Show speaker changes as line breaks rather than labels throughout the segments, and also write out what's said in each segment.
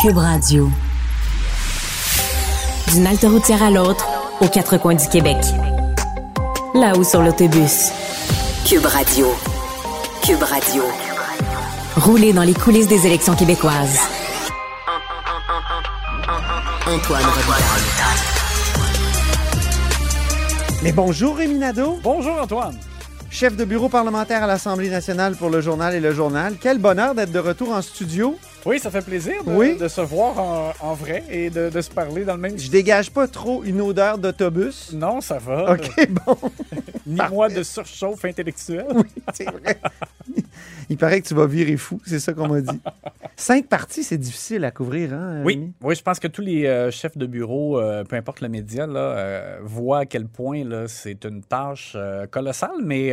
Cube Radio. D'une halte routière à l'autre, aux quatre coins du Québec. Là-haut sur l'autobus. Cube Radio. Cube Radio. Rouler dans les coulisses des élections québécoises. Antoine Robitaille.
Mais bonjour Rémi Nadeau,
Bonjour Antoine.
chef de bureau parlementaire à l'Assemblée nationale pour le journal et le journal. Quel bonheur d'être de retour en studio.
Oui, ça fait plaisir de,
Oui.
de se voir en, en vrai et de, de se parler dans le même...
Je dégage pas trop une odeur d'autobus.
Non, ça va.
OK, bon,
Ni moi de surchauffe intellectuelle.
c'est vrai. Il paraît que tu vas virer fou, c'est ça qu'on m'a dit. Cinq parties, c'est difficile à couvrir, hein,
Oui,
Rémi?
oui, je pense que tous les euh, chefs de bureau, euh, peu importe le média, là, euh, voient à quel point là, c'est une tâche colossale, mais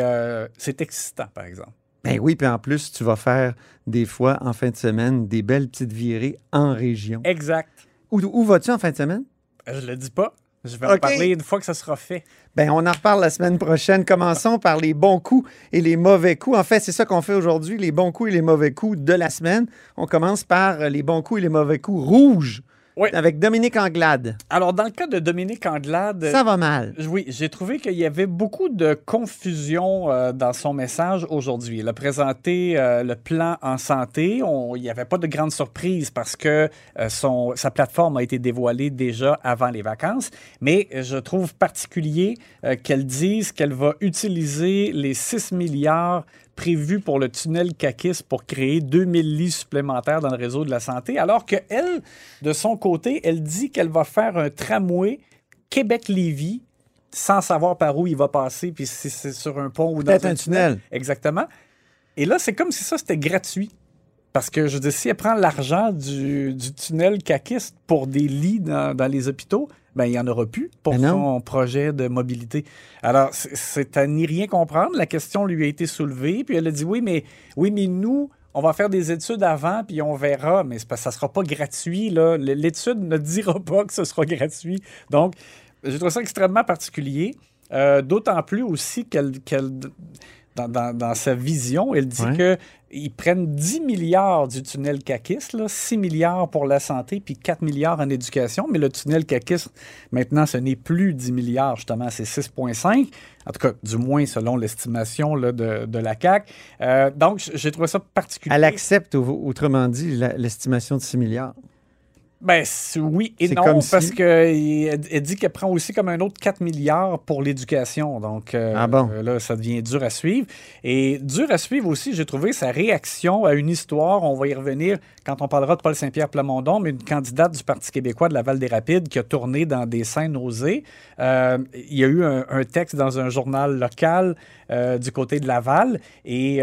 c'est excitant, par exemple.
Ben oui, puis en plus, tu vas faire des fois en fin de semaine des belles petites virées en région.
Exact.
Où, où vas-tu en fin de semaine?
Je le dis pas. Je vais en parler une fois que ça sera fait.
Ben, on en reparle la semaine prochaine. Commençons par les bons coups et les mauvais coups. En fait, c'est ça qu'on fait aujourd'hui, les bons coups et les mauvais coups de la semaine. On commence par euh, les bons coups et les mauvais coups rouges
Oui.
avec Dominique Anglade.
Alors, dans le cas de Dominique Anglade...
Ça va mal.
Oui, j'ai trouvé qu'il y avait beaucoup de confusion euh, dans son message aujourd'hui. Il a présenté euh, le plan en santé. On- il n'y avait pas de grande surprise parce que euh, son, sa plateforme a été dévoilée déjà avant les vacances. Mais je trouve particulier qu'elle dise qu'elle va utiliser les 6 milliards prévus pour le tunnel CACIS pour créer 2000 lits supplémentaires dans le réseau de la santé, alors que elle, de son côté, elle dit qu'elle va faire un tramway Québec-Lévis sans savoir par où il va passer, puis si c'est sur un pont ou dans
Peut-être un tunnel.
Exactement. Et là, c'est comme si ça, c'était gratuit. Parce que, je dire, si elle prend l'argent du, du tunnel caquiste pour des lits dans, dans les hôpitaux, ben il n'y en aura plus pour
Ben
son projet de mobilité. Alors, c'est- à n'y rien comprendre. La question lui a été soulevée, puis elle a dit oui, mais, oui, mais nous, on va faire des études avant, puis on verra, mais c'est parce que ça ne sera pas gratuit. L'étude ne dira pas que ce sera gratuit. Donc, j'ai trouvé ça extrêmement particulier. Euh, D'autant plus aussi qu'elle, qu'elle- dans, dans- dans sa vision, elle dit
Ouais.
qu'ils prennent 10 milliards du tunnel CACIS, là, 6 milliards pour la santé, puis 4 milliards en éducation. Mais le tunnel CACIS, maintenant, ce n'est plus 10 milliards, justement, c'est 6,5. En tout cas, du moins selon l'estimation de, de la CAC. Euh, donc, j'ai trouvé ça particulier.
Elle accepte, au- autrement dit, l'estimation de 6 milliards.
Ben oui et non, parce
si-
qu'elle elle dit qu'elle prend aussi comme un autre 4 milliards pour l'éducation. Donc euh,
Ah bon?
euh, là, ça devient dur à suivre. Et dur à suivre aussi, j'ai trouvé sa réaction à une histoire. On va y revenir quand on parlera de Paul Saint-Pierre Plamondon, mais une candidate du Parti québécois de la Val-des-Rapides qui a tourné dans des scènes osées. Euh, il y a eu un, un texte dans un journal local euh, du côté de Laval et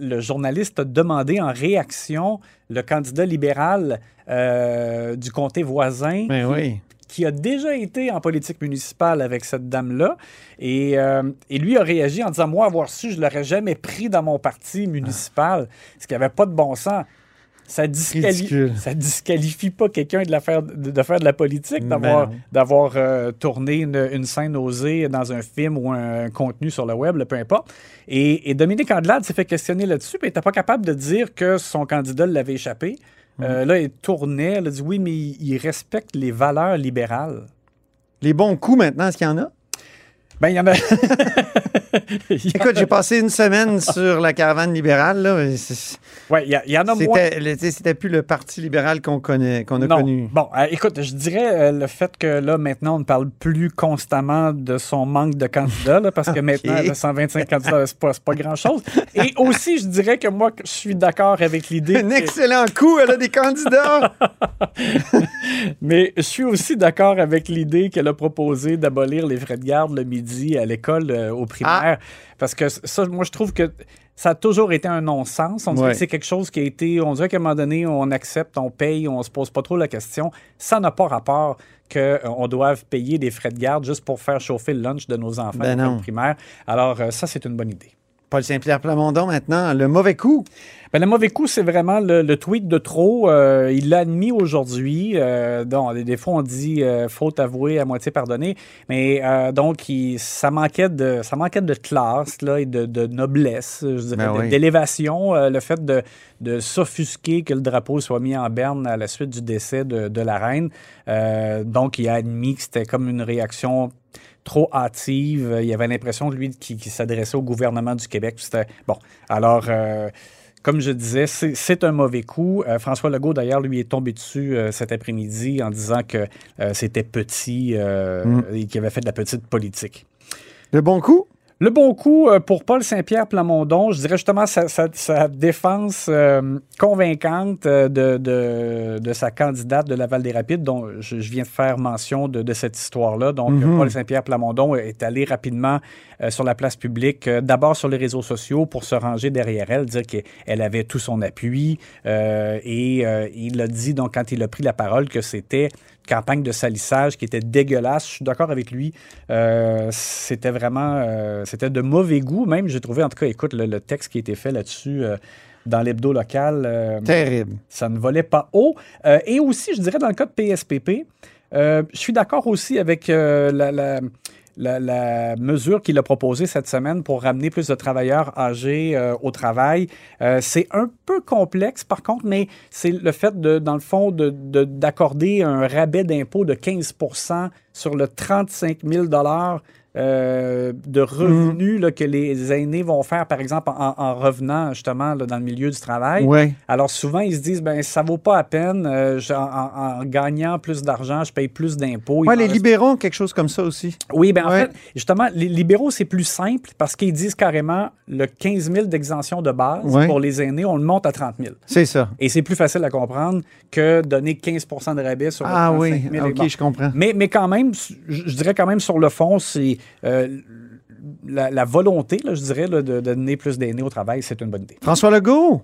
le journaliste a demandé en réaction le candidat libéral euh, du comté voisin
Ben oui.
qui a déjà été en politique municipale avec cette dame-là. Et, euh, et lui a réagi en disant Moi, avoir su, je ne l'aurais jamais pris dans mon parti municipal, ce qui n'avait pas de bon sens. Ça, disquali-
Ridicule.
ça disqualifie pas quelqu'un de, la faire, de, de faire de la politique, d'avoir, euh, tourné une, une scène osée dans un film ou un, contenu sur le web, là, peu importe. Et, et Dominique Andelade s'est fait questionner là-dessus, puis elle n'était pas capable de dire que son candidat l'avait échappé. Euh, là, il tournait, elle a dit oui, mais il, il respecte les valeurs libérales.
Les bons coups maintenant, est-ce qu'il y en a?
Ben, il y en a.
Écoute, j'ai passé une semaine sur la caravane libérale. Là.
Ouais, il y, en a moins.
C'était plus le Parti libéral qu'on connaît, qu'on a
Non.
connu.
Bon, euh, écoute, je dirais euh, le fait que là, maintenant, on ne parle plus constamment de son manque de candidats, là, parce que maintenant, le 125 candidats, c'est pas, pas grand-chose. Et aussi, je dirais que moi, je suis d'accord avec l'idée.
Un
que-
excellent coup, elle a des candidats.
Mais je suis aussi d'accord avec l'idée qu'elle a proposé d'abolir les frais de garde le midi à l'école euh, au primaire. Parce que ça, moi, je trouve que ça a toujours été un non-sens. On dirait
Ouais.
que c'est quelque chose qui a été. On dirait qu'à un moment donné, on accepte, on paye, on se pose pas trop la question. Ça n'a pas rapport qu'on doive payer des frais de garde juste pour faire chauffer le lunch de nos enfants
Ben
primaire. Alors, euh, ça, c'est une bonne idée.
Paul Saint-Pierre Plamondon, maintenant, le mauvais coup.
Ben, le mauvais coup, c'est vraiment le, tweet de trop. Euh, il l'a admis aujourd'hui. Euh, des fois, on dit euh, faute avouée à moitié pardonnée. Mais donc, il, ça, manquait de, ça manquait de classe là, et de, de noblesse, je dirais,
Ben
d'élévation. Le fait de, de s'offusquer que le drapeau soit mis en berne à la suite du décès de, de la reine. Donc, il a admis que c'était comme une réaction trop hâtive. Il avait l'impression, lui, qu'il s'adressait au gouvernement du Québec. C'était bon. Alors, euh, comme je disais, c'est un mauvais coup. Euh, François Legault, d'ailleurs, lui est tombé dessus euh, cet après-midi en disant que euh, c'était petit
Mm.
et qu'il avait fait de la petite politique.
Le bon coup?
Le bon coup euh, pour Paul Saint-Pierre Plamondon, je dirais justement sa, sa- sa défense euh, convaincante euh, de, de- de sa candidate de Laval des Rapides, dont je, je viens de faire mention de, de cette histoire-là. Donc,
Mhm.
Paul Saint-Pierre Plamondon est allé rapidement euh, sur la place publique, euh, d'abord sur les réseaux sociaux pour se ranger derrière elle, dire qu'elle avait tout son appui. et il a dit, donc, quand il a pris la parole, que c'était campagne de salissage qui était dégueulasse. Je suis d'accord avec lui. Euh, c'était vraiment, euh, c'était de mauvais goût. Même, j'ai trouvé, en tout cas, écoute, le, le texte qui a été fait là-dessus euh, dans l'hebdo local,
Terrible.
ça ne volait pas haut. Et aussi, je dirais, dans le cas de PSPP, je suis d'accord aussi avec la, la- la- mesure qu'il a proposée cette semaine pour ramener plus de travailleurs âgés euh, au travail. Euh, c'est un peu complexe, par contre, mais c'est le fait, de, dans le fond, de- de- d'accorder un rabais d'impôt de 15% sur le 35 000 euh, de revenus là, que les aînés vont faire, par exemple, en, en revenant justement là, dans le milieu du travail. Alors souvent, ils se disent, ben ça vaut pas la peine. euh, je- en, gagnant plus d'argent, je paye plus d'impôts.
Ouais, les
reste-
libéraux ont quelque chose comme ça aussi.
Oui, ben en fait, justement, les libéraux, c'est plus simple parce qu'ils disent carrément le 15 000 d'exemption de base pour les aînés, on le monte à 30 000.
C'est ça.
Et c'est plus facile à comprendre que donner 15% de rabais sur
Ah
35
oui,
000.
ok,
Bon.
je comprends.
Mais, mais quand même, je je dirais quand même sur le fond, c'est euh, la, la volonté, là, je dirais, là, de, de donner plus d'aînés au travail, c'est une bonne idée.
François Legault.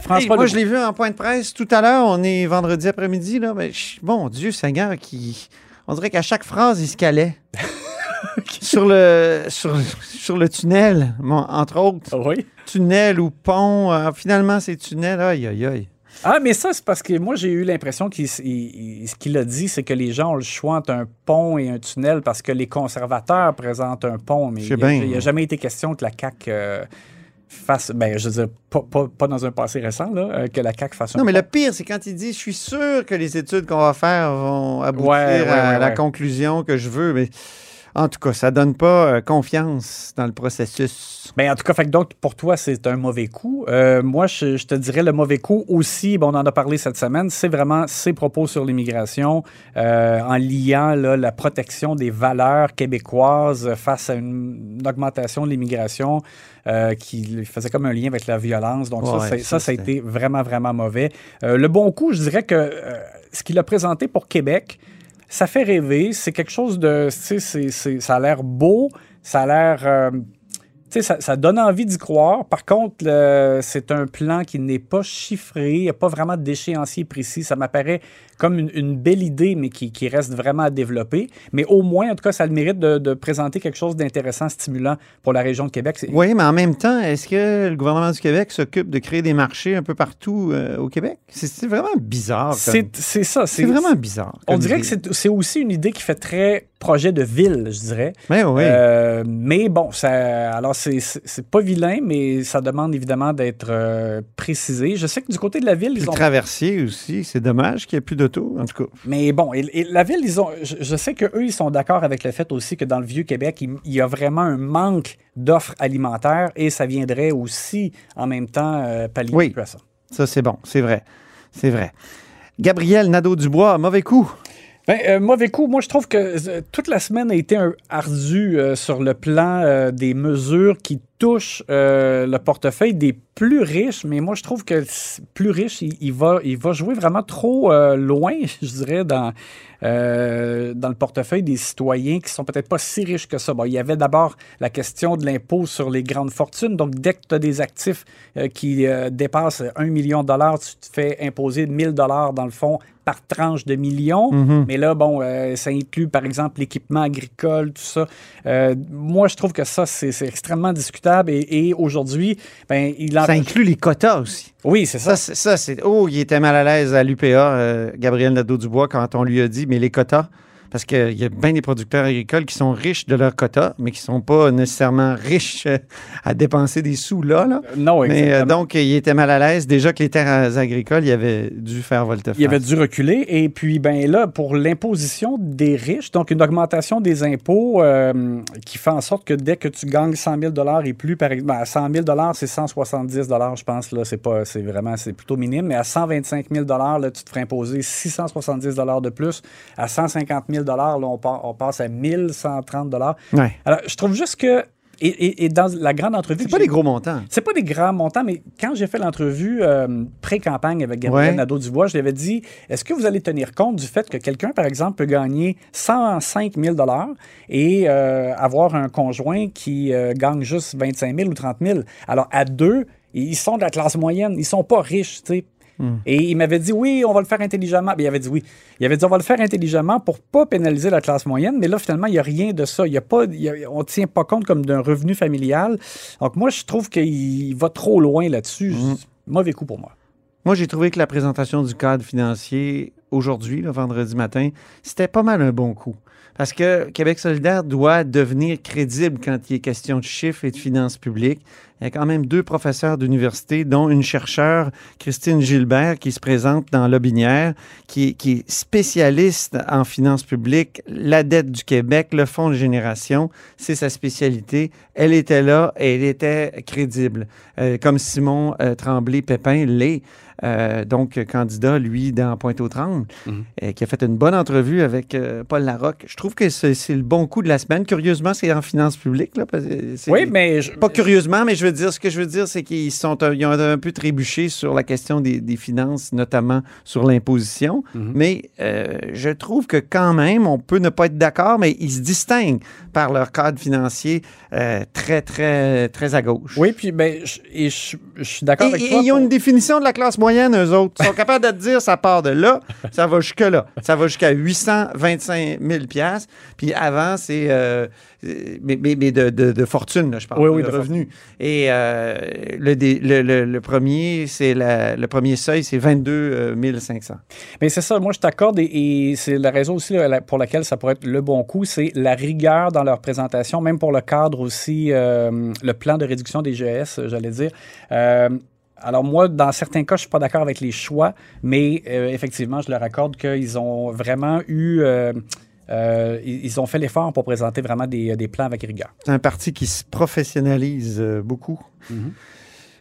François
Hey, moi,
Legault.
je l'ai vu en point de presse tout à l'heure. On est vendredi après-midi, là. Mais bon Dieu Seigneur, qui. On dirait qu'à chaque phrase, il se calait. sur, le, sur, sur le tunnel, entre autres.
Oui.
Tunnel ou pont. euh, finalement, c'est tunnel. Aïe, aïe, aïe.
Ah, mais ça, c'est parce que moi, j'ai eu l'impression qu'il il- il- ce qu'il a dit, c'est que les gens ont le choix entre un pont et un tunnel parce que les conservateurs présentent un pont. Mais il n'y a, jamais été question que la CAQ euh, fasse. Ben, je veux dire, pas, pas- pas dans un passé récent, là, euh, que la CAQ fasse un
Non, mais le pire, c'est quand il dit Je suis sûr que les études qu'on va faire vont aboutir
Ouais, ouais,
à la conclusion que je veux. Mais en tout cas, ça donne pas euh, confiance dans le processus.
Ben, en tout cas, fait que donc, pour toi, c'est un mauvais coup. Euh, moi, je, je te dirais le mauvais coup aussi, bon, on en a parlé cette semaine, c'est vraiment ses propos sur l'immigration euh, en liant là, la protection des valeurs québécoises face à une, une augmentation de l'immigration euh, qui faisait comme un lien avec la violence. Donc, ça,
Ouais, ça,
ça, a été vraiment, vraiment mauvais. Le bon coup, je dirais que ce qu'il a présenté pour Québec, ça fait rêver. C'est quelque chose de. C'est- ça a l'air beau, ça a l'air. euh, ça, ça donne envie d'y croire. Par contre, c'est un plan qui n'est pas chiffré. Il n'y a pas vraiment d'échéancier précis. Ça m'apparaît comme une, une belle idée, mais qui, qui reste vraiment à développer. Mais au moins, en tout cas, ça a le mérite de, de présenter quelque chose d'intéressant, stimulant pour la région de Québec.
Oui, mais en même temps, est-ce que le gouvernement du Québec s'occupe de créer des marchés un peu partout euh, au Québec? C'est- vraiment bizarre. comme-
C'est ça.
C'est vraiment bizarre.
On dirait
idée.
que c'est- c'est aussi une idée qui fait très projet de ville, je dirais.
Mais oui.
Euh, mais bon, ça, alors c'est- pas vilain, mais ça demande évidemment d'être euh, précisé. Je sais que du côté de la ville,
Puis
ils ont.
traversier aussi, c'est dommage qu'il n'y ait plus d'auto, en tout cas.
Mais bon, et, et la ville, ils ont. Je, je sais qu'eux, ils sont d'accord avec le fait aussi que dans le Vieux-Québec, il, il y a vraiment un manque d'offres alimentaires et ça viendrait aussi en même temps euh, pallier
Oui.
un peu à ça.
Ça, c'est bon, c'est vrai. C'est vrai. Gabriel Nadeau-Dubois, mauvais coup.
Ben, euh, mauvais coup, moi je trouve que euh, toute la semaine a été un ardu euh, sur le plan euh, des mesures qui touchent euh, le portefeuille des plus riches, mais moi je trouve que plus riche, il, il va, il va jouer vraiment trop euh, loin, je dirais, dans, euh, dans le portefeuille des citoyens qui sont peut-être pas si riches que ça. Bon, il y avait d'abord la question de l'impôt sur les grandes fortunes. Donc, dès que tu as des actifs qui dépassent 1 million de dollars, tu te fais imposer 1000 dollars dans le fond par tranche de millions. Mais là, bon, euh, ça inclut, par exemple, l'équipement agricole, tout ça. Euh, moi, je trouve que ça, c'est c'est extrêmement discutable Et, aujourd'hui, ben, il
Ça inclut les quotas aussi.
Oui, c'est ça.
Ça, c'est. Oh, il était mal à l'aise à l'UPA, euh, Gabriel Nadeau-Dubois, quand on lui a dit, mais les quotas, parce qu'il y a bien des producteurs agricoles qui sont riches de leur quota, mais qui ne sont pas nécessairement riches euh, à dépenser des sous là. là.
Euh, non,
mais, euh, donc, il était mal à l'aise. Déjà que les terres agricoles, il avait dû faire volte-face.
Il avait dû reculer. Et puis, ben là, pour l'imposition des riches, donc une augmentation des impôts qui fait en sorte que dès que tu gagnes 100 000 et plus, par exemple, à 100 000 c'est 170 je pense. Là, c'est pas, c'est vraiment, c'est plutôt minime. Mais à 125 000 là, tu te ferais imposer 670 de plus. À 150 000 on, passe à 1130 dollars. Alors, je trouve juste que et, dans la grande entrevue.
C'est pas des gros montants.
C'est pas des grands montants, mais quand j'ai fait l'entrevue euh, pré-campagne avec Gabriel Nadeau-Dubois, je lui avais dit est-ce que vous allez tenir compte du fait que quelqu'un, par exemple, peut gagner 105 000 et euh, avoir un conjoint qui euh, gagne juste 25 000 ou 30 000 Alors, à deux, ils sont de la classe moyenne. Ils sont pas riches, tu sais. Hmm. Et il m'avait dit oui, on va le faire intelligemment. il avait dit oui. Il avait dit on va le faire intelligemment pour pas pénaliser la classe moyenne. Mais là, finalement, il n'y a rien de ça. Il y a pas, on ne tient pas compte comme d'un revenu familial. Donc, moi, je trouve qu'il va trop loin là-dessus. Hmm. Mauvais coup pour moi.
Moi, j'ai trouvé que la présentation du cadre financier aujourd'hui, le vendredi matin, c'était pas mal un bon coup. Parce que Québec solidaire doit devenir crédible quand il est question de chiffres et de finances publiques. Il y a quand même deux professeurs d'université, dont une chercheure, Christine Gilbert, qui se présente dans Lobinière, qui, qui est spécialiste en finances publiques, la dette du Québec, le fonds de génération, c'est sa spécialité. Elle était là et elle était crédible, euh, comme Simon euh, Tremblay-Pépin l'est. Euh, donc candidat, lui, dans Pointe-aux-Trembles, mhm. qui a fait une bonne entrevue avec Paul Larocque. Je trouve que c'est le bon coup de la semaine. Curieusement, c'est en finances publiques. Là,
oui, mais...
Pas curieusement, mais je veux dire, ce que je veux dire, c'est qu'ils sont ils ont un peu trébuché sur la question des, finances, notamment sur l'imposition. Mhm. Mais euh, je trouve que quand même, on peut ne pas être d'accord, mais ils se distinguent par leur cadre financier euh, très, très, très à gauche.
Oui, puis ben, je, et je, suis d'accord avec toi.
Ils ont une définition de la classe moyenne, eux autres. Ils sont capables de te dire, ça part de là, ça va jusque là. Ça va jusqu'à 825 000 Puis avant, c'est... Euh, mais, mais, de, de, fortune, là, je parle, oui, de, revenus. Et euh, le, le, le, premier, c'est le premier seuil, c'est 22 500. Euh,
mais c'est ça, moi je t'accorde et, c'est la raison aussi pour laquelle ça pourrait être le bon coup, c'est la rigueur dans leur présentation, même pour le cadre aussi, euh, le plan de réduction des GS, j'allais dire. alors moi, dans certains cas, je suis pas d'accord avec les choix, mais effectivement, je leur accorde qu'ils ont vraiment eu euh, ils ont fait l'effort pour présenter vraiment des, plans avec rigueur.
C'est un parti qui se professionnalise euh, beaucoup. Mhm.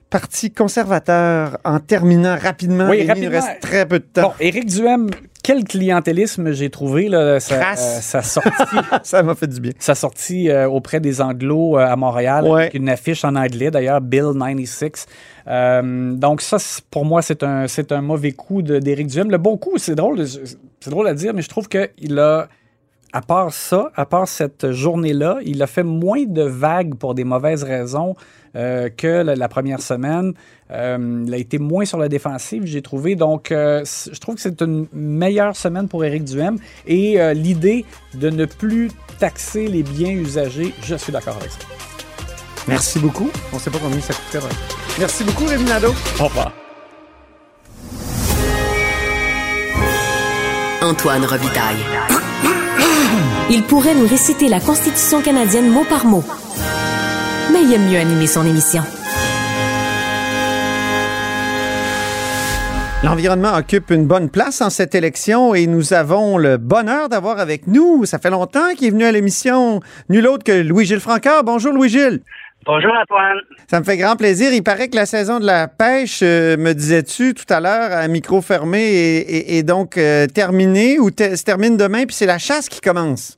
Parti conservateur, en terminant rapidement, il nous reste très peu de temps. Bon,
Éric Duhem, quel clientélisme j'ai trouvé là,
sa,
euh, sortie.
ça m'a fait du bien.
Sa sortie auprès des Anglos à Montréal, avec une affiche en anglais d'ailleurs, Bill 96. donc ça, pour moi, c'est un, c'est un mauvais coup d'Éric Duhem. Le bon coup, c'est drôle, c'est drôle à dire, mais je trouve qu'il a à part ça, à part cette journée-là, il a fait moins de vagues pour des mauvaises raisons euh, que la, première semaine. Euh, il a été moins sur la défensive, j'ai trouvé. Donc, euh, je trouve que c'est une meilleure semaine pour Éric Duhem. Et l'idée de ne plus taxer les biens usagés, je suis d'accord avec ça.
Merci beaucoup. On ne sait pas combien ça coûterait. Merci beaucoup, Rémi Nadeau.
Au revoir.
Antoine Revitaille. Il pourrait nous réciter la Constitution canadienne mot par mot. Mais il aime mieux animer son émission.
L'environnement occupe une bonne place en cette élection et nous avons le bonheur d'avoir avec nous, ça fait longtemps qu'il est venu à l'émission, nul autre que Louis-Gilles Francard. Bonjour Louis-Gilles.
Bonjour Antoine.
Ça me fait grand plaisir. Il paraît que la saison de la pêche, euh, me disais-tu tout à l'heure, à micro fermé, est, donc euh, terminée ou se termine demain, puis c'est la chasse qui commence?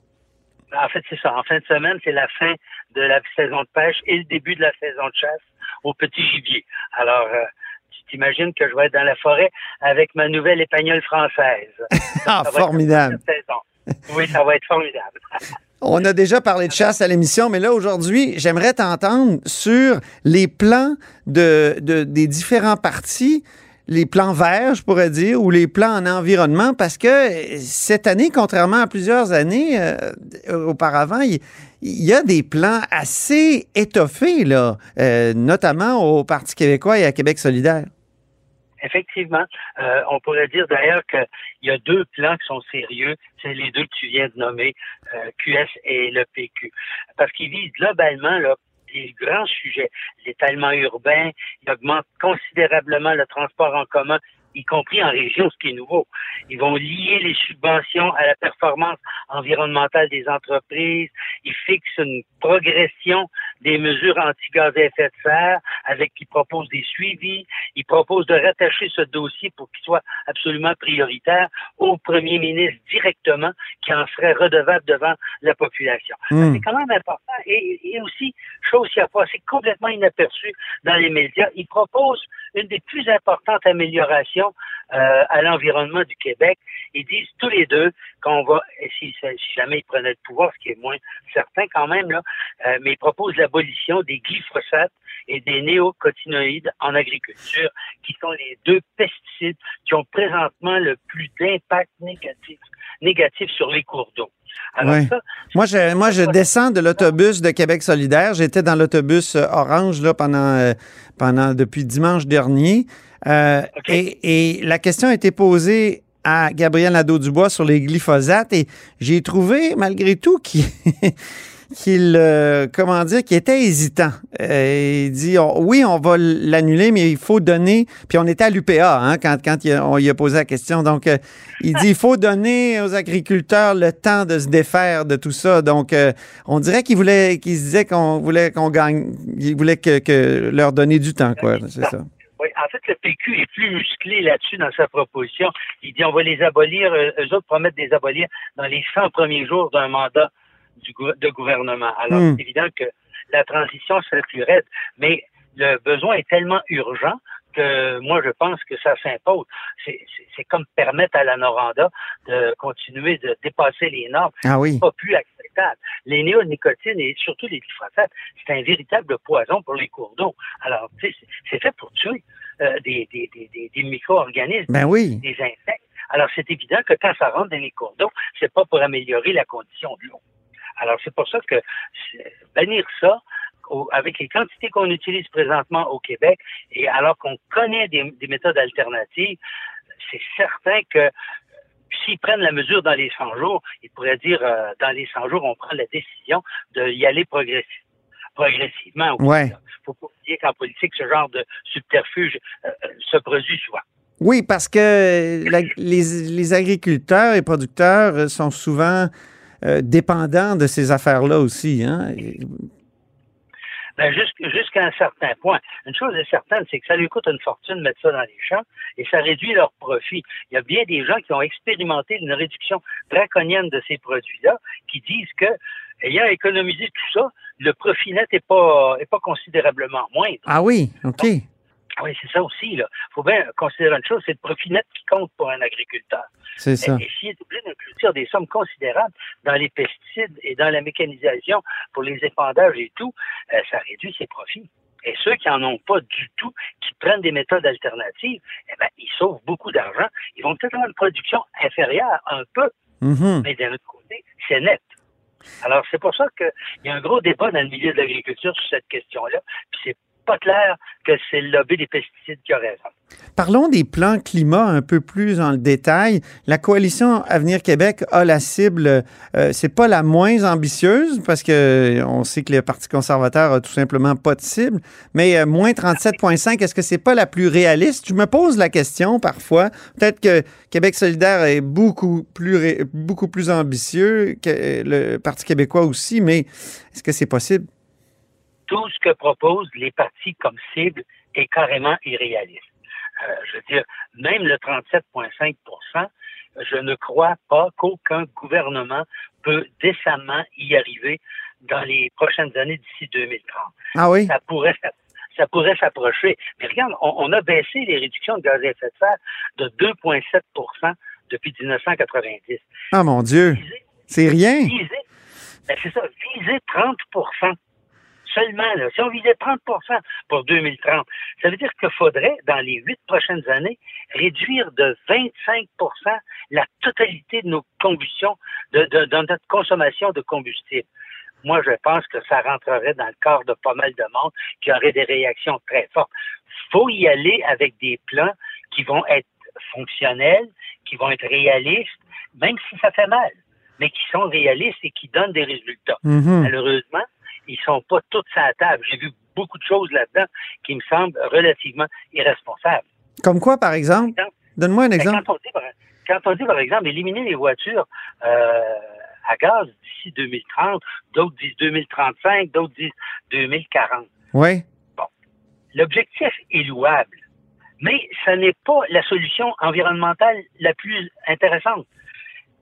En fait, c'est ça. En fin de semaine, c'est la fin de la saison de pêche et le début de la saison de chasse au petit gibier. Alors, euh, tu t'imagines que je vais être dans la forêt avec ma nouvelle épagnole française.
ah, formidable.
Oui, ça va être formidable.
On a déjà parlé de chasse à l'émission, mais là, aujourd'hui, j'aimerais t'entendre sur les plans de, des différents partis les plans verts, je pourrais dire, ou les plans en environnement, parce que cette année, contrairement à plusieurs années euh, auparavant, il, y a des plans assez étoffés, là, euh, notamment au Parti québécois et à Québec solidaire.
Effectivement. Euh, on pourrait dire d'ailleurs qu'il y a deux plans qui sont sérieux. C'est les deux que tu viens de nommer, QS et le PQ. Parce qu'ils visent globalement là, des grands sujets. L'étalement urbain, il augmente considérablement le transport en commun y compris en région, ce qui est nouveau. Ils vont lier les subventions à la performance environnementale des entreprises. Ils fixent une progression des mesures anti-gaz à effet de serre avec qui proposent des suivis. Ils proposent de rattacher ce dossier pour qu'il soit absolument prioritaire au premier ministre directement qui en serait redevable devant la population. Hmm. C'est quand même important. Et, et aussi, chose qui a passé complètement inaperçue dans les médias, ils proposent une des plus importantes améliorations euh, à l'environnement du Québec. Ils disent tous les deux qu'on va, si, jamais ils prenaient le pouvoir, ce qui est moins certain quand même, là, euh, mais ils proposent l'abolition des glyphosates et des néocotinoïdes en agriculture, qui sont les deux pesticides qui ont présentement le plus d'impact négatif, négatif sur les cours d'eau.
Moi, je, moi, je descends de l'autobus de Québec solidaire. J'étais dans l'autobus euh, orange là, pendant, pendant depuis dimanche dernier. Euh, et, la question a été posée à Gabriel Nadeau-Dubois sur les glyphosates et j'ai trouvé, malgré tout, qu'il. Euh, comment dire, qu'il était hésitant. Euh, il dit oui, on va l'annuler, mais il faut donner. Puis on était à l'UPA hein, quand, quand on lui a posé la question. Donc, il dit il faut donner aux agriculteurs le temps de se défaire de tout ça. Donc, on dirait qu'il voulait, qu'il se disait qu'on voulait qu'on gagne, il voulait que, que, leur donner du temps, quoi. C'est ça.
Oui, en fait, le PQ est plus musclé là-dessus dans sa proposition. Il dit on va les abolir, euh, eux autres promettent de les abolir dans les 100 premiers jours d'un mandat du, de gouvernement. Alors, hmm. c'est évident que la transition serait plus raide, mais le besoin est tellement urgent que moi, je pense que ça s'impose. C'est comme permettre à la Noranda de continuer de dépasser les normes.
Ah oui.
pas plus acceptable. Les néonicotines et surtout les glyphosates, c'est un véritable poison pour les cours d'eau. Alors, tu sais, c'est fait pour tuer euh, des, des, des, des micro-organismes,
ben oui.
des insectes. Alors, c'est évident que quand ça rentre dans les cours d'eau, c'est pas pour améliorer la condition de l'eau. Alors, c'est pour ça que bannir ça, avec les quantités qu'on utilise présentement au Québec, et alors qu'on connaît des, méthodes alternatives, c'est certain que s'ils prennent la mesure dans les 100 jours, ils pourraient dire euh, dans les 100 jours, on prend la décision d'y aller progressivement.
Il ouais.
faut pas oublier qu'en politique, ce genre de subterfuge euh, euh, se produit souvent.
Oui, parce que les, agriculteurs et producteurs sont souvent dépendants de ces affaires-là aussi. Hein?
Ben, jusqu'à un certain point. Une chose est certaine, c'est que ça lui coûte une fortune de mettre ça dans les champs et ça réduit leur profit. Il y a bien des gens qui ont expérimenté une réduction draconienne de ces produits-là qui disent que, ayant économisé tout ça, le profit net n'est pas, est pas considérablement moindre.
Ah oui, OK.
Oui, c'est ça aussi. Il faut bien considérer une chose, c'est le profit net qui compte pour un agriculteur.
C'est ça.
Et, s'il est obligé d'investir des sommes considérables dans les pesticides et dans la mécanisation pour les épandages et tout, euh, ça réduit ses profits. Et ceux qui n'en ont pas du tout, qui prennent des méthodes alternatives, eh ben, ils sauvent beaucoup d'argent. Ils vont peut-être avoir une production inférieure un peu,
mm-hmm.
mais d'un autre côté, c'est net. Alors, c'est pour ça qu'il y a un gros débat dans le milieu de l'agriculture sur cette question-là. Puis c'est pas clair que c'est le lobby des pesticides qui a raison.
Parlons des plans climat un peu plus en détail. La coalition Avenir Québec a la cible, euh, c'est pas la moins ambitieuse parce que on sait que le Parti conservateur a tout simplement pas de cible, mais euh, moins 37,5, est-ce que c'est pas la plus réaliste? Je me pose la question parfois. Peut-être que Québec solidaire est beaucoup plus beaucoup plus ambitieux que le Parti québécois aussi, mais est-ce que c'est possible?
Tout ce que proposent les partis comme cible est carrément irréaliste. Euh, je veux dire, même le 37,5% je ne crois pas qu'aucun gouvernement peut décemment y arriver dans les prochaines années d'ici 2030.
Ah oui?
Ça pourrait, ça pourrait s'approcher. Mais regarde, on, a baissé les réductions de gaz à effet de serre de 2,7% depuis 1990.
Ah mon Dieu! C'est rien!
Ben, c'est ça, viser 30 seulement, là, si on visait 30% pour 2030, ça veut dire qu'il faudrait, dans les huit prochaines années, réduire de 25% la totalité de nos combustions, de, de, de notre consommation de combustible moi, je pense que ça rentrerait dans le corps de pas mal de monde qui aurait des réactions très fortes. faut y aller avec des plans qui vont être fonctionnels, qui vont être réalistes, même si ça fait mal, mais qui sont réalistes et qui donnent des résultats.
Mhm.
Malheureusement, ils sont pas tous à la table. J'ai vu beaucoup de choses là-dedans qui me semblent relativement irresponsables.
Comme quoi, par exemple? Donne-moi un
Ben,
exemple.
Quand on, dit, par, quand on dit, par exemple, éliminer les voitures euh, à gaz d'ici 2030, d'autres disent 2035, d'autres disent 2040.
Oui.
L'objectif est louable, mais ce n'est pas la solution environnementale la plus intéressante.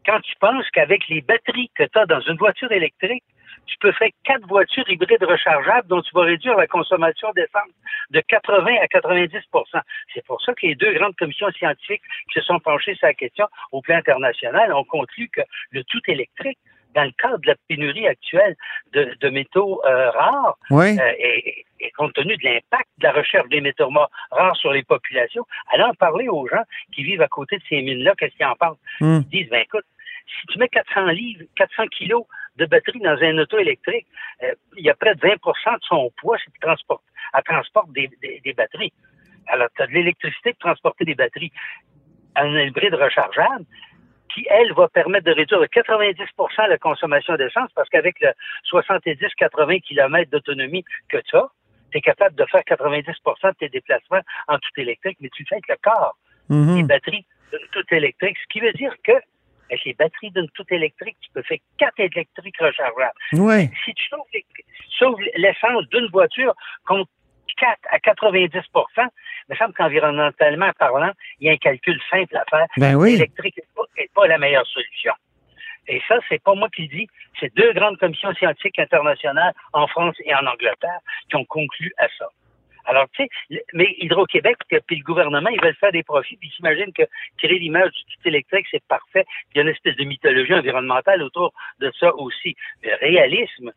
Quand tu penses qu'avec les batteries que tu as dans une voiture électrique, tu peux faire quatre voitures hybrides rechargeables dont tu vas réduire la consommation d'essence de 80 à 90% C'est pour ça que les deux grandes commissions scientifiques qui se sont penchées sur la question au plan international ont conclu que le tout électrique, dans le cadre de la pénurie actuelle de, de métaux euh, rares,
Oui.
euh, et, et compte tenu de l'impact de la recherche des métaux rares sur les populations, allez en parler aux gens qui vivent à côté de ces mines-là, qu'est-ce qu'ils en pensent.
Hmm.
Ils disent, ben écoute, si tu mets 400 livres, 400 kilos de batterie dans un auto électrique, euh, il y a près de 20% de son poids, qu'il transporte, elle transporte des, des- des batteries. Alors, tu as de l'électricité pour transporter des batteries. Un hybride rechargeable, qui, elle, va permettre de réduire de 90% la consommation d'essence, parce qu'avec le 70-80 km d'autonomie que tu as, tu es capable de faire 90% de tes déplacements en tout électrique, mais tu le fais avec le corps les
Mhm.
batteries toute électrique, ce qui veut dire que avec les batteries d'une toute électrique, tu peux faire quatre électriques rechargeables. Si tu sauves, les- sauves l'essence d'une voiture contre 4 à 90 il me semble qu'environnementalement parlant, il y a un calcul simple à faire.
Ben oui.
L'électrique n'est pas, est pas la meilleure solution. Et ça, c'est pas moi qui le dis, c'est deux grandes commissions scientifiques internationales en France et en Angleterre qui ont conclu à ça. Alors, tu sais, mais Hydro-Québec puis le gouvernement, ils veulent faire des profits, puis ils s'imaginent que créer l'image du tout électrique, c'est parfait. Il y a une espèce de mythologie environnementale autour de ça aussi. Le réalisme,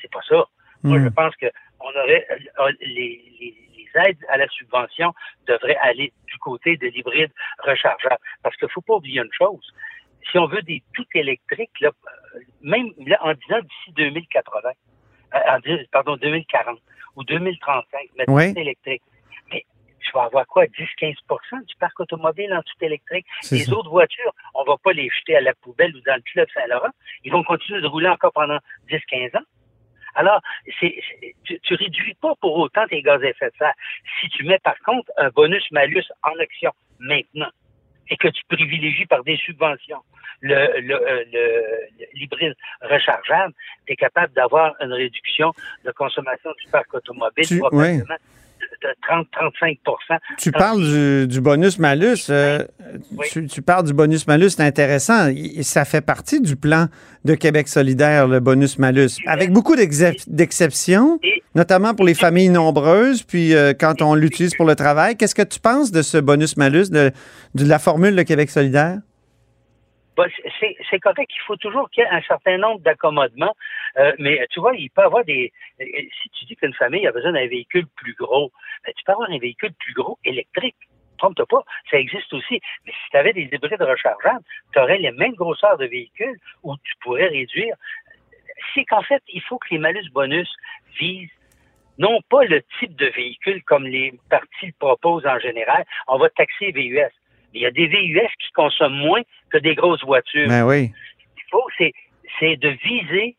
c'est pas ça. Moi,
Hmm.
je pense que on aurait euh, les, les- les aides à la subvention devraient aller du côté de l'hybride rechargeable. Parce qu'il faut pas oublier une chose. Si on veut des tout électriques, là, euh, même là, en disant d'ici 2080, euh, en pardon, 2040 ou 2035, mais
Oui.
tout électrique, mais tu vas avoir quoi, 10-15% du parc automobile en tout électrique. Les
ça.
autres voitures, on va pas les jeter à la poubelle ou dans le club Saint-Laurent. Ils vont continuer de rouler encore pendant 10-15 ans. Alors, c'est, c'est- tu, tu réduis pas pour autant tes gaz à effet de serre. Si tu mets par contre un bonus-malus en action maintenant et que tu privilégies par des subventions. Le, le, euh, le- l'hybride rechargeable, tu es capable d'avoir une réduction de consommation du parc automobile
Tu-
de 30-35
Tu parles du, du bonus-malus. euh,
Oui.
tu, tu parles du bonus-malus, c'est intéressant. Ça fait partie du plan de Québec solidaire, le bonus-malus, avec beaucoup d'excep- d'exceptions, notamment pour les familles nombreuses, puis euh, quand on l'utilise pour le travail. Qu'est-ce que tu penses de ce bonus-malus, de, de la formule de Québec solidaire?
Bah, c'est, correct qu'il faut toujours qu'il y ait un certain nombre d'accommodements, euh, mais tu vois, il peut y avoir des... Si tu dis qu'une famille a besoin d'un véhicule plus gros, ben, tu peux avoir un véhicule plus gros électrique. Trompe-toi pas, ça existe aussi. Mais si tu avais des hybrides rechargeables, tu aurais les mêmes grosseurs de véhicules où tu pourrais réduire. C'est qu'en fait, il faut que les malus-bonus visent non pas le type de véhicule comme les partis le proposent en général. On va taxer VUS. Mais il y a des VUS qui consomment moins que des grosses voitures.
Ben oui.
Il faut, c'est, c'est de viser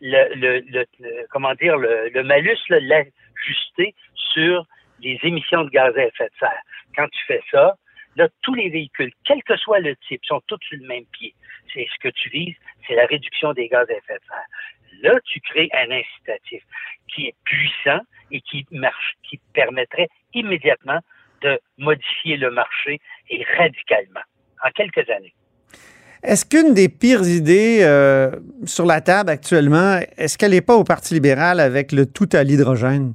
le, le, le- le- comment dire, le, malus, l'ajuster sur les émissions de gaz à effet de serre. Quand tu fais ça, là, tous les véhicules, quel que soit le type, sont tous sur le même pied. C'est ce que tu vises, c'est la réduction des gaz à effet de serre. Là, tu crées un incitatif qui est puissant et qui marche, qui permettrait immédiatement de modifier le marché et radicalement, en quelques années.
Est-ce qu'une des pires idées euh, sur la table actuellement, est-ce qu'elle n'est pas au Parti libéral avec le tout à l'hydrogène?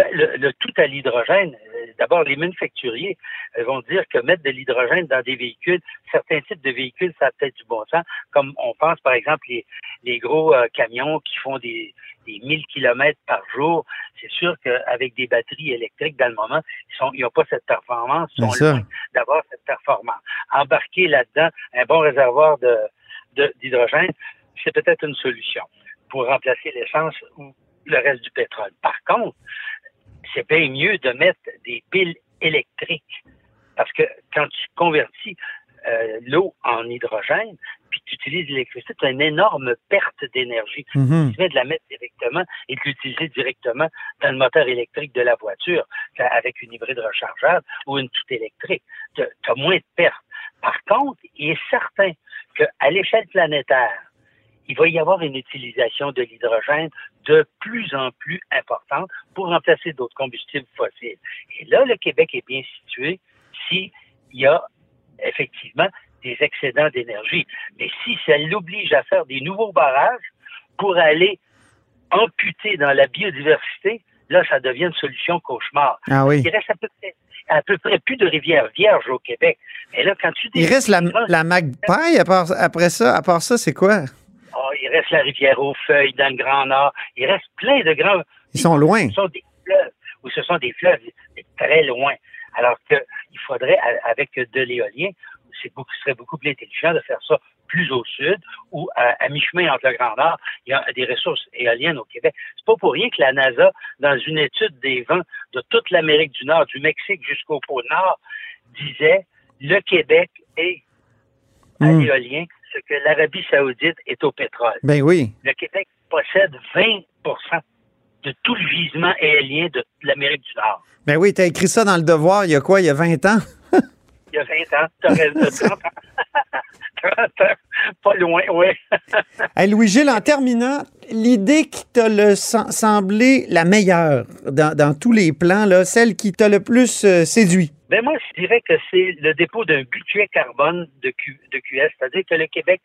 Ben, le, tout à l'hydrogène, euh, d'abord, les manufacturiers euh, vont dire que mettre de l'hydrogène dans des véhicules, certains types de véhicules, ça a peut-être du bon sens, comme on pense par exemple les, les gros euh, camions qui font des, des 1000 kilomètres par jour. C'est sûr qu'avec des batteries électriques, dans le moment, ils n'ont pas cette performance, ils sont loin d'avoir cette performance. Embarquer là-dedans un bon réservoir de, d'hydrogène, c'est peut-être une solution pour remplacer l'essence ou le reste du pétrole. Par contre, c'est bien mieux de mettre des piles électriques parce que quand tu convertis euh, l'eau en hydrogène, puis tu utilises l'électricité, tu as une énorme perte d'énergie. Mm-hmm. Tu viens de la mettre directement et de l'utiliser directement dans le moteur électrique de la voiture avec une hybride rechargeable ou une toute électrique. Tu as moins de pertes. Par contre, il est certain qu'à l'échelle planétaire, il va y avoir une utilisation de l'hydrogène de plus en plus importante pour remplacer d'autres combustibles fossiles. Et là, le Québec est bien situé s'il y a effectivement des excédents d'énergie. Mais si ça l'oblige à faire des nouveaux barrages pour aller amputer dans la biodiversité, là, ça devient une solution cauchemar.
Ah oui.
Il reste à peu près plus de rivières vierges au Québec. Mais là, quand tu
Il reste la, la Magpie après ça. À part ça, c'est quoi?
Oh, il reste la rivière aux feuilles dans le Grand Nord. Il reste plein de grands.
Ils sont loin.
Ce sont des fleuves, ou ce sont des fleuves très loin. Alors qu'il faudrait, avec de l'éolien, c'est beaucoup, ce serait beaucoup plus intelligent de faire ça plus au sud ou à, mi-chemin entre le Grand Nord, il y a des ressources éoliennes au Québec. C'est pas pour rien que la NASA, dans une étude des vents de toute l'Amérique du Nord, du Mexique jusqu'au pôle Nord, disait le Québec est à hmm. l'éolien ce que l'Arabie saoudite est au pétrole.
Ben oui.
Le Québec possède 20% de tout le gisement éolien de l'Amérique du Nord.
Ben oui, tu as écrit ça dans le devoir il y a quoi, il y a 20 ans?
Il y a 20 ans, tu as 30 ans. 30 ans, pas loin, oui.
Louis-Gilles, en terminant, l'idée qui t'a semblé la meilleure dans, tous les plans, là, celle qui t'a le plus euh, séduit?
Ben moi, je dirais que c'est le dépôt d'un budget carbone de, Q, de QS, c'est-à-dire que le Québec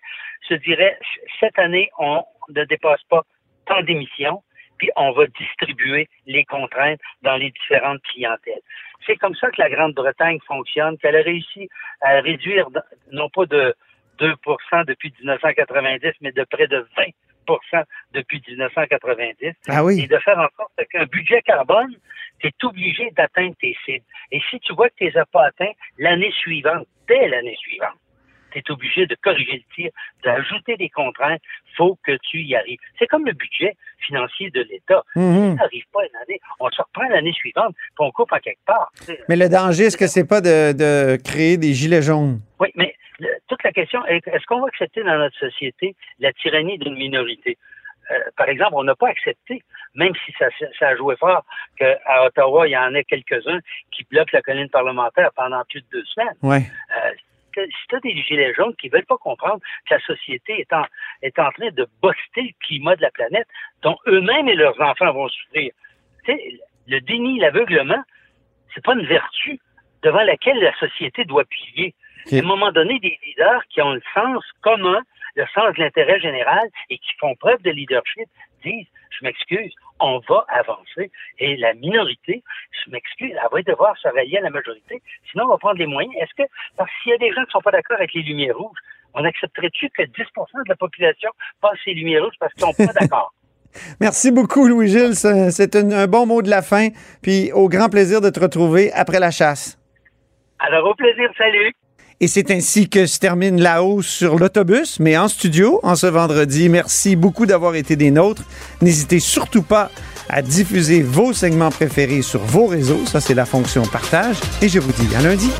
se dirait, cette année, on ne dépasse pas tant d'émissions, puis on va distribuer les contraintes dans les différentes clientèles. C'est comme ça que la Grande-Bretagne fonctionne, qu'elle a réussi à réduire, non pas de 2% depuis 1990, mais de près de 20% depuis 1990.
Ah oui.
Et de faire en sorte qu'un budget carbone, tu es obligé d'atteindre tes cibles. Et si tu vois que tu les as pas atteints l'année suivante, dès l'année suivante, tu es obligé de corriger le tir, d'ajouter des contraintes, faut que tu y arrives. C'est comme le budget financier de l'État. Si tu n'arrives pas une année, on se reprend l'année suivante, puis on coupe en quelque part.
Mais le danger, est-ce que c'est pas de, de créer des gilets jaunes?
Oui, mais toute la question est est-ce qu'on va accepter dans notre société la tyrannie d'une minorité? Euh, par exemple, on n'a pas accepté, même si ça, ça a joué fort, qu'à Ottawa, il y en ait quelques-uns qui bloquent la colline parlementaire pendant plus de deux semaines.
Ouais.
Euh, si tu as des gilets jaunes qui veulent pas comprendre que la société est en, est en train de boster le climat de la planète, dont eux-mêmes et leurs enfants vont souffrir. sais, le déni, l'aveuglement, c'est pas une vertu devant laquelle la société doit plier. À un moment donné, des leaders qui ont le sens commun, le sens de l'intérêt général et qui font preuve de leadership disent, je m'excuse, on va avancer. Et la minorité, je m'excuse, elle va devoir se rallier à la majorité. Sinon, on va prendre les moyens. Est-ce que, parce qu'il y a des gens qui ne sont pas d'accord avec les lumières rouges, on accepterait-tu que 10% de la population passe les lumières rouges parce qu'ils sont pas d'accord?
Merci beaucoup, Louis-Gilles. C'est un bon mot de la fin. Puis au grand plaisir de te retrouver après la chasse.
Alors, au plaisir. Salut.
Et c'est ainsi que se termine la hausse sur l'autobus, mais en studio, en ce vendredi. Merci beaucoup d'avoir été des nôtres. N'hésitez surtout pas à diffuser vos segments préférés sur vos réseaux. Ça, c'est la fonction partage. Et je vous dis à lundi.